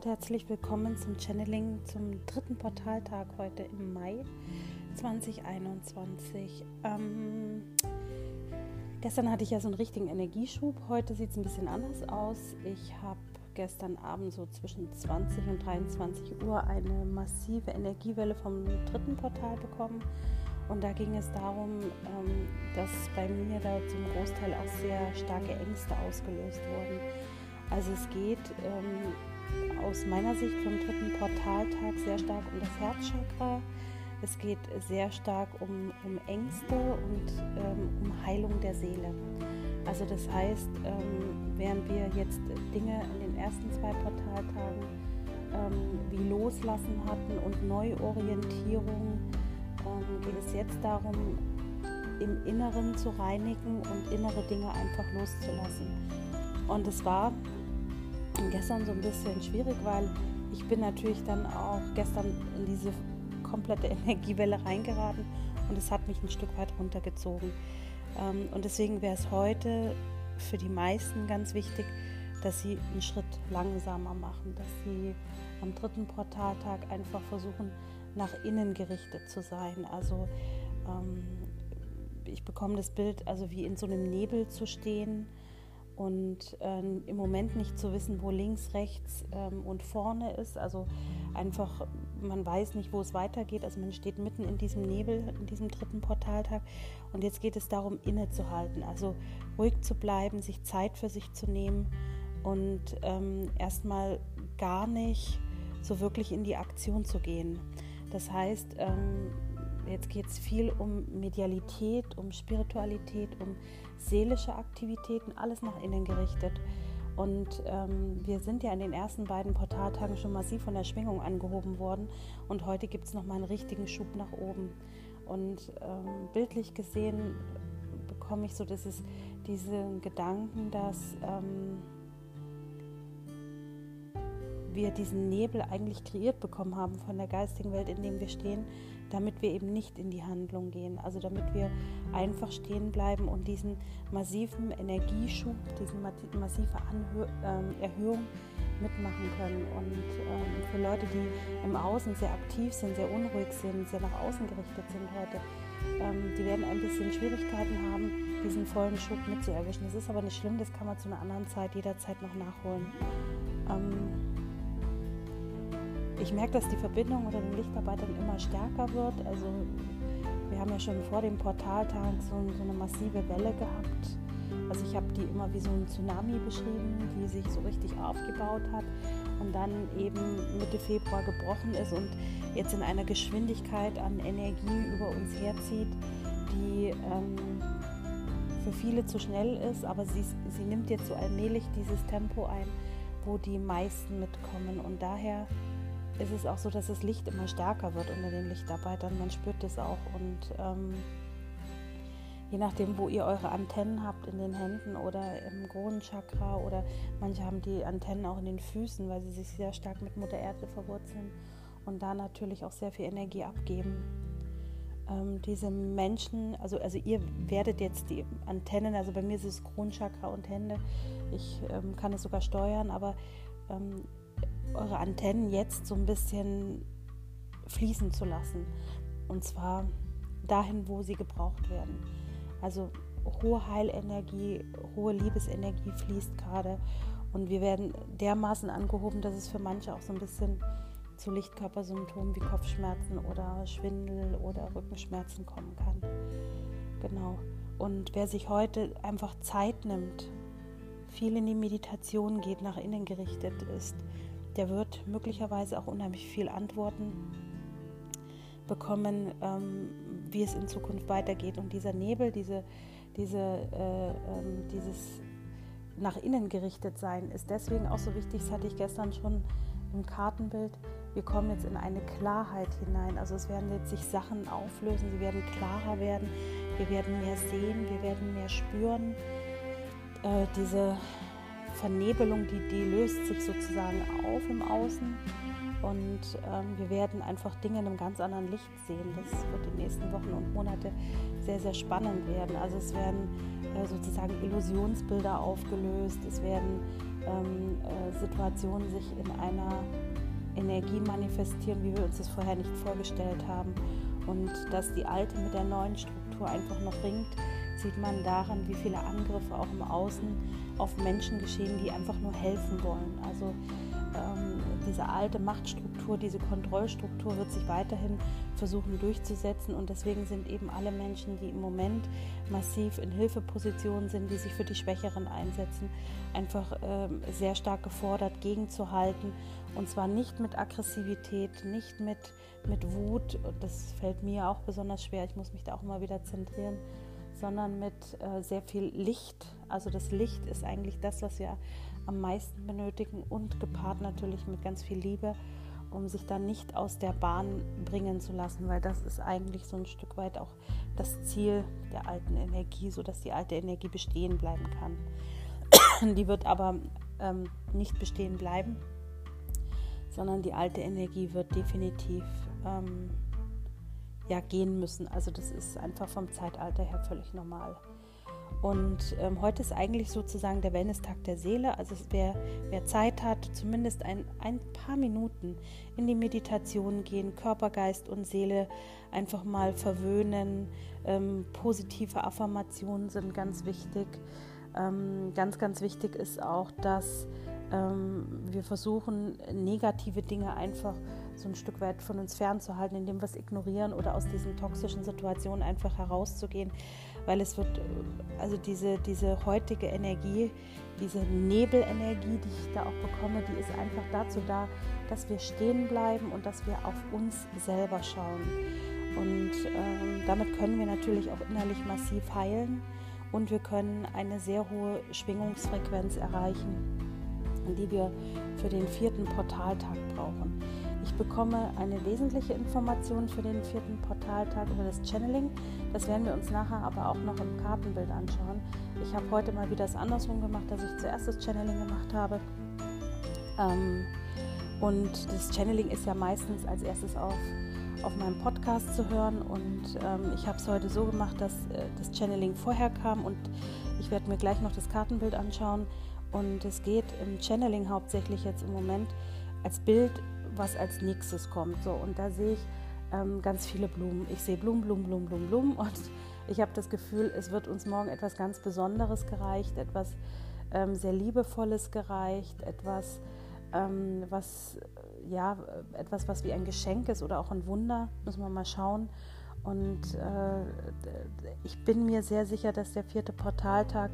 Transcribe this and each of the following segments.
und herzlich willkommen zum Channeling zum dritten Portaltag heute im Mai 2021. Ähm, gestern hatte ich ja so einen richtigen Energieschub, heute sieht es ein bisschen anders aus. Ich habe gestern Abend so zwischen 20 und 23 Uhr eine massive Energiewelle vom dritten Portal bekommen. Und da ging es darum, ähm, dass bei mir da zum Großteil auch sehr starke Ängste ausgelöst wurden. Also es geht ähm, aus meiner Sicht vom dritten Portaltag sehr stark um das Herzchakra. Es geht sehr stark um, um Ängste und ähm, um Heilung der Seele. Also das heißt, ähm, während wir jetzt Dinge in den ersten zwei Portaltagen ähm, wie Loslassen hatten und Neuorientierung, ähm, geht es jetzt darum, im Inneren zu reinigen und innere Dinge einfach loszulassen. Und es war gestern so ein bisschen schwierig, weil ich bin natürlich dann auch gestern in diese komplette Energiewelle reingeraten und es hat mich ein Stück weit runtergezogen. Ähm, und deswegen wäre es heute für die meisten ganz wichtig, dass sie einen Schritt langsamer machen, dass sie am dritten Portaltag einfach versuchen, nach innen gerichtet zu sein. Also ähm, ich bekomme das Bild, also wie in so einem Nebel zu stehen und äh, im Moment nicht zu wissen, wo links, rechts ähm, und vorne ist. Also einfach, man weiß nicht, wo es weitergeht. Also man steht mitten in diesem Nebel, in diesem dritten Portaltag. Und jetzt geht es darum, innezuhalten, also ruhig zu bleiben, sich Zeit für sich zu nehmen und ähm, erstmal gar nicht so wirklich in die Aktion zu gehen. Das heißt, ähm, Jetzt geht es viel um Medialität, um Spiritualität, um seelische Aktivitäten, alles nach innen gerichtet. Und ähm, wir sind ja in den ersten beiden Portaltagen schon massiv von der Schwingung angehoben worden. Und heute gibt es nochmal einen richtigen Schub nach oben. Und ähm, bildlich gesehen bekomme ich so dieses, diesen Gedanken, dass ähm, wir diesen Nebel eigentlich kreiert bekommen haben von der geistigen Welt, in dem wir stehen, damit wir eben nicht in die Handlung gehen. Also damit wir einfach stehen bleiben und diesen massiven Energieschub, diese massive Anhö ähm, Erhöhung mitmachen können. Und ähm, für Leute, die im Außen sehr aktiv sind, sehr unruhig sind, sehr nach außen gerichtet sind heute, ähm, die werden ein bisschen Schwierigkeiten haben, diesen vollen Schub mitzuerwischen. Das ist aber nicht schlimm, das kann man zu einer anderen Zeit jederzeit noch nachholen. Ähm, ich merke, dass die Verbindung unter den Lichtarbeitern immer stärker wird. Also wir haben ja schon vor dem Portaltag so, so eine massive Welle gehabt. Also ich habe die immer wie so ein Tsunami beschrieben, die sich so richtig aufgebaut hat und dann eben Mitte Februar gebrochen ist und jetzt in einer Geschwindigkeit an Energie über uns herzieht, die ähm, für viele zu schnell ist, aber sie, sie nimmt jetzt so allmählich dieses Tempo ein, wo die meisten mitkommen und daher ist es auch so, dass das Licht immer stärker wird unter den Lichtarbeitern. Man spürt das auch und ähm, je nachdem, wo ihr eure Antennen habt in den Händen oder im Kronenchakra oder manche haben die Antennen auch in den Füßen, weil sie sich sehr stark mit Mutter Erde verwurzeln und da natürlich auch sehr viel Energie abgeben. Ähm, diese Menschen, also, also ihr werdet jetzt die Antennen, also bei mir ist es Kronenchakra und Hände, ich ähm, kann es sogar steuern, aber ähm, eure Antennen jetzt so ein bisschen fließen zu lassen. Und zwar dahin, wo sie gebraucht werden. Also hohe Heilenergie, hohe Liebesenergie fließt gerade. Und wir werden dermaßen angehoben, dass es für manche auch so ein bisschen zu Lichtkörpersymptomen wie Kopfschmerzen oder Schwindel oder Rückenschmerzen kommen kann. Genau. Und wer sich heute einfach Zeit nimmt, viel in die Meditation geht, nach innen gerichtet ist, der wird möglicherweise auch unheimlich viel Antworten bekommen, ähm, wie es in Zukunft weitergeht. Und dieser Nebel, diese, diese, äh, ähm, dieses nach innen gerichtet sein, ist deswegen auch so wichtig. Das hatte ich gestern schon im Kartenbild. Wir kommen jetzt in eine Klarheit hinein. Also es werden jetzt sich Sachen auflösen, sie werden klarer werden, wir werden mehr sehen, wir werden mehr spüren. Äh, diese Vernebelung, die, die löst sich sozusagen auf im Außen und ähm, wir werden einfach Dinge in einem ganz anderen Licht sehen. Das wird in den nächsten Wochen und Monate sehr, sehr spannend werden. Also es werden äh, sozusagen Illusionsbilder aufgelöst, es werden ähm, äh, Situationen sich in einer Energie manifestieren, wie wir uns das vorher nicht vorgestellt haben. Und dass die alte mit der neuen Struktur einfach noch ringt, sieht man daran, wie viele Angriffe auch im Außen auf Menschen geschehen, die einfach nur helfen wollen. Also ähm, diese alte Machtstruktur, diese Kontrollstruktur wird sich weiterhin versuchen durchzusetzen und deswegen sind eben alle Menschen, die im Moment massiv in Hilfepositionen sind, die sich für die Schwächeren einsetzen, einfach ähm, sehr stark gefordert, gegenzuhalten. Und zwar nicht mit Aggressivität, nicht mit, mit Wut, das fällt mir auch besonders schwer, ich muss mich da auch mal wieder zentrieren, sondern mit äh, sehr viel Licht. Also das Licht ist eigentlich das, was wir am meisten benötigen und gepaart natürlich mit ganz viel Liebe, um sich dann nicht aus der Bahn bringen zu lassen, weil das ist eigentlich so ein Stück weit auch das Ziel der alten Energie, sodass die alte Energie bestehen bleiben kann. Die wird aber ähm, nicht bestehen bleiben, sondern die alte Energie wird definitiv ähm, ja, gehen müssen. Also das ist einfach vom Zeitalter her völlig normal. Und ähm, heute ist eigentlich sozusagen der Wellness-Tag der Seele. Also wer, wer Zeit hat, zumindest ein, ein paar Minuten in die Meditation gehen, Körper, Geist und Seele einfach mal verwöhnen. Ähm, positive Affirmationen sind ganz wichtig. Ähm, ganz, ganz wichtig ist auch, dass ähm, wir versuchen, negative Dinge einfach so ein Stück weit von uns fernzuhalten, indem wir es ignorieren oder aus diesen toxischen Situationen einfach herauszugehen, weil es wird, also diese, diese heutige Energie, diese Nebelenergie, die ich da auch bekomme, die ist einfach dazu da, dass wir stehen bleiben und dass wir auf uns selber schauen. Und ähm, damit können wir natürlich auch innerlich massiv heilen und wir können eine sehr hohe Schwingungsfrequenz erreichen, die wir für den vierten Portaltag brauchen. Ich bekomme eine wesentliche Information für den vierten Portaltag über das Channeling. Das werden wir uns nachher aber auch noch im Kartenbild anschauen. Ich habe heute mal wieder das andersrum gemacht, dass ich zuerst das Channeling gemacht habe. Ähm, und das Channeling ist ja meistens als erstes auf, auf meinem Podcast zu hören. Und ähm, ich habe es heute so gemacht, dass äh, das Channeling vorher kam und ich werde mir gleich noch das Kartenbild anschauen. Und es geht im Channeling hauptsächlich jetzt im Moment als Bild was als nächstes kommt. So, und da sehe ich ähm, ganz viele Blumen. Ich sehe Blumen, Blumen, Blumen, Blumen, Blumen und ich habe das Gefühl, es wird uns morgen etwas ganz Besonderes gereicht, etwas ähm, sehr Liebevolles gereicht, etwas, ähm, was ja, etwas, was wie ein Geschenk ist oder auch ein Wunder, müssen wir mal schauen. Und äh, ich bin mir sehr sicher, dass der vierte Portaltag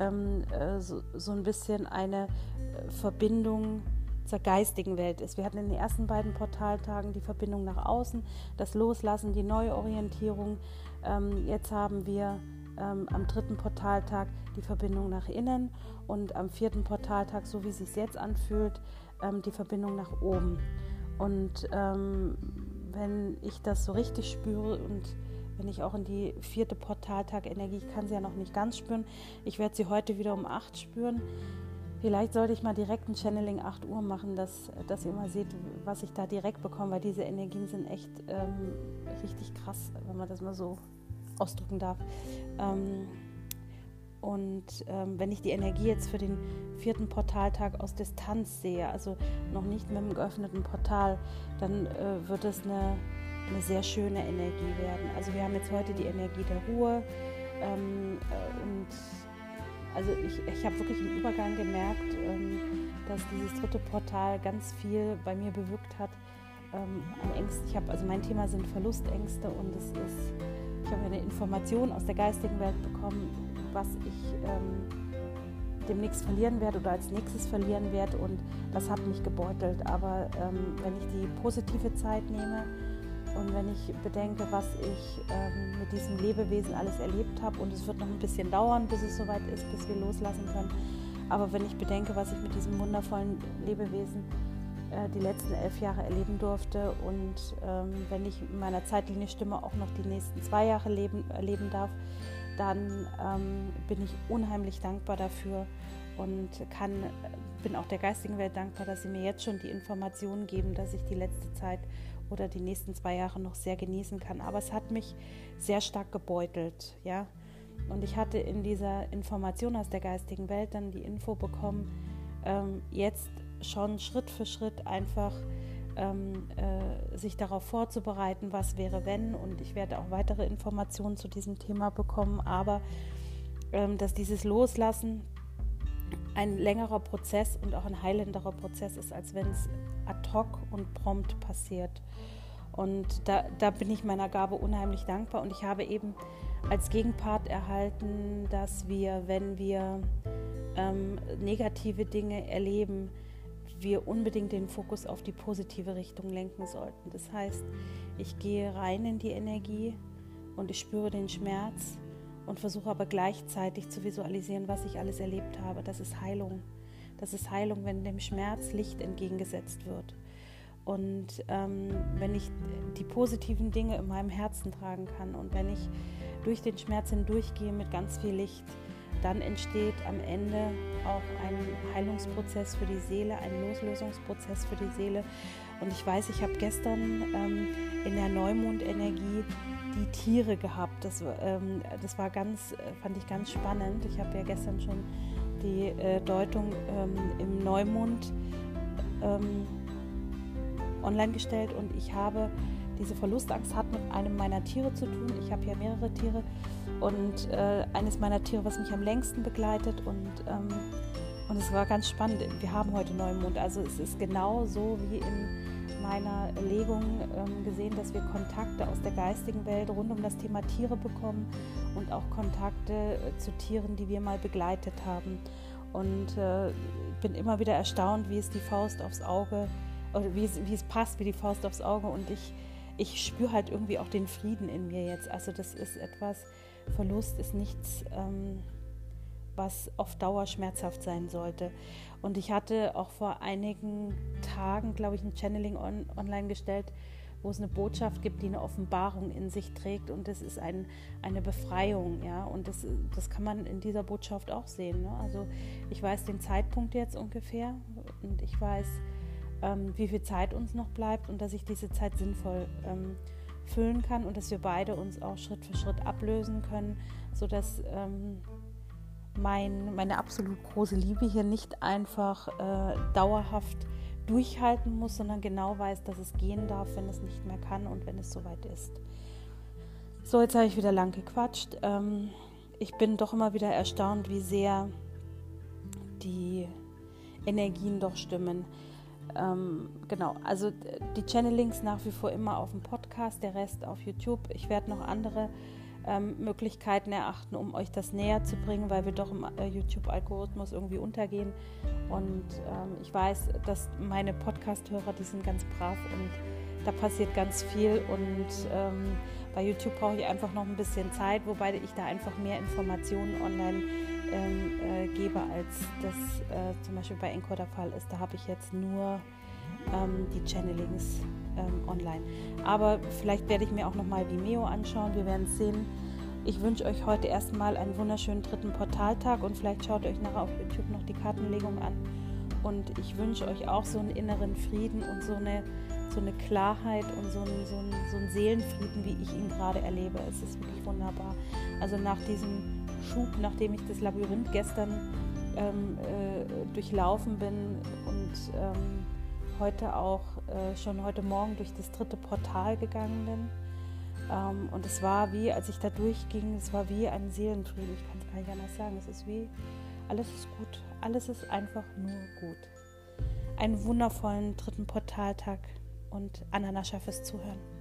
ähm, äh, so, so, ein bisschen eine äh, Verbindung zur geistigen Welt ist. Wir hatten in den ersten beiden Portaltagen die Verbindung nach außen, das Loslassen, die Neuorientierung. Ähm, jetzt haben wir ähm, am dritten Portaltag die Verbindung nach innen und am vierten Portaltag, so wie es sich jetzt anfühlt, ähm, die Verbindung nach oben. Und wenn ich das so richtig spüre und wenn ich auch in die vierte Portaltag-Energie, ich kann sie ja noch nicht ganz spüren, ich werde sie heute wieder um acht spüren, Vielleicht sollte ich mal direkt ein Channeling 8 Uhr machen, dass, dass ihr mal seht, was ich da direkt bekomme, weil diese Energien sind echt ähm, richtig krass, wenn man das mal so ausdrücken darf. Ähm, und ähm, wenn ich die Energie jetzt für den vierten Portaltag aus Distanz sehe, also noch nicht mit einem geöffneten Portal, dann äh, wird es eine, eine sehr schöne Energie werden. Also wir haben jetzt heute die Energie der Ruhe ähm, äh, und also ich, ich habe wirklich im Übergang gemerkt, ähm, dass dieses dritte Portal ganz viel bei mir bewirkt hat. Ähm, an. Ich habe, also mein Thema sind Verlustängste und es ist, ich habe eine Information aus der geistigen Welt bekommen, was ich ähm, demnächst verlieren werde oder als nächstes verlieren werde und das hat mich gebeutelt. Aber ähm, wenn ich die positive Zeit nehme, und wenn ich bedenke, was ich ähm, mit diesem Lebewesen alles erlebt habe, und es wird noch ein bisschen dauern, bis es soweit ist, bis wir loslassen können, aber wenn ich bedenke, was ich mit diesem wundervollen Lebewesen äh, die letzten elf Jahre erleben durfte und ähm, wenn ich in meiner Zeitlinie stimme, auch noch die nächsten zwei Jahre leben, erleben darf, dann ähm, bin ich unheimlich dankbar dafür und kann, bin auch der geistigen Welt dankbar, dass sie mir jetzt schon die Informationen geben, dass ich die letzte Zeit oder die nächsten zwei Jahre noch sehr genießen kann. Aber es hat mich sehr stark gebeutelt, ja. Und ich hatte in dieser Information aus der geistigen Welt dann die Info bekommen, ähm, jetzt schon Schritt für Schritt einfach ähm, äh, sich darauf vorzubereiten, was wäre wenn. Und ich werde auch weitere Informationen zu diesem Thema bekommen. Aber ähm, dass dieses Loslassen ein längerer Prozess und auch ein heilenderer Prozess ist, als wenn es ad hoc und prompt passiert. Und da, da bin ich meiner Gabe unheimlich dankbar. Und ich habe eben als Gegenpart erhalten, dass wir, wenn wir ähm, negative Dinge erleben, wir unbedingt den Fokus auf die positive Richtung lenken sollten. Das heißt, ich gehe rein in die Energie und ich spüre den Schmerz und versuche aber gleichzeitig zu visualisieren, was ich alles erlebt habe. Das ist Heilung. Das ist Heilung, wenn dem Schmerz Licht entgegengesetzt wird. Und ähm, wenn ich die positiven Dinge in meinem Herzen tragen kann und wenn ich durch den Schmerz hindurchgehe mit ganz viel Licht, dann entsteht am Ende auch ein Heilungsprozess für die Seele, ein Loslösungsprozess für die Seele. Und ich weiß, ich habe gestern ähm, in der Neumondenergie die Tiere gehabt. Das, ähm, das war ganz, fand ich ganz spannend. Ich habe ja gestern schon die äh, Deutung ähm, im Neumond ähm, online gestellt und ich habe diese Verlustangst hat mit einem meiner Tiere zu tun. Ich habe ja mehrere Tiere und äh, eines meiner Tiere, was mich am längsten begleitet und ähm, und es war ganz spannend. Wir haben heute Neumond, also es ist genau so wie in meiner Legung ähm, gesehen, dass wir Kontakte aus der geistigen Welt rund um das Thema Tiere bekommen und auch Kontakte äh, zu Tieren, die wir mal begleitet haben. Und äh, bin immer wieder erstaunt, wie es die Faust aufs Auge, oder wie es, wie es passt, wie die Faust aufs Auge. Und ich, ich spüre halt irgendwie auch den Frieden in mir jetzt. Also das ist etwas, Verlust ist nichts, ähm, was auf Dauer schmerzhaft sein sollte. Und ich hatte auch vor einigen Tagen, glaube ich, ein Channeling on, online gestellt, wo es eine Botschaft gibt, die eine Offenbarung in sich trägt und das ist ein, eine Befreiung, ja, und das, das kann man in dieser Botschaft auch sehen. Ne? Also ich weiß den Zeitpunkt jetzt ungefähr und ich weiß, ähm, wie viel Zeit uns noch bleibt und dass ich diese Zeit sinnvoll ähm, füllen kann und dass wir beide uns auch Schritt für Schritt ablösen können, sodass ähm, mein, meine absolut große Liebe hier nicht einfach äh, dauerhaft durchhalten muss, sondern genau weiß, dass es gehen darf, wenn es nicht mehr kann und wenn es soweit ist. So, jetzt habe ich wieder lang gequatscht. Ähm, ich bin doch immer wieder erstaunt, wie sehr die Energien doch stimmen. Ähm, genau, also die Channelings nach wie vor immer auf dem Podcast, der Rest auf YouTube. Ich werde noch andere ähm, Möglichkeiten erachten, um euch das näher zu bringen, weil wir doch im äh, YouTube-Algorithmus irgendwie untergehen. Und ähm, ich weiß, dass meine Podcast-Hörer, die sind ganz brav und da passiert ganz viel. Und ähm, bei YouTube brauche ich einfach noch ein bisschen Zeit, wobei ich da einfach mehr Informationen online ähm, äh, gebe, als das äh, zum Beispiel bei Encore der Fall ist. Da habe ich jetzt nur ähm, die Channelings ähm, online. Aber vielleicht werde ich mir auch nochmal Vimeo anschauen. Wir werden es sehen. Ich wünsche euch heute erstmal einen wunderschönen dritten Portaltag und vielleicht schaut euch nachher auf YouTube noch die Kartenlegung an. Und ich wünsche euch auch so einen inneren Frieden und so eine, so eine Klarheit und so einen, so, einen, so einen Seelenfrieden, wie ich ihn gerade erlebe. Es ist wirklich wunderbar. Also nach diesem Schub, nachdem ich das Labyrinth gestern ähm, äh, durchlaufen bin und ähm, heute auch äh, schon heute Morgen durch das dritte Portal gegangen bin. Ähm, und es war wie, als ich da durchging, es war wie ein Seelenfrieden. Ich kann es gar nicht anders sagen. Es ist wie, alles ist gut. Alles ist einfach nur gut. Einen wundervollen dritten Portaltag und Ananascha fürs Zuhören.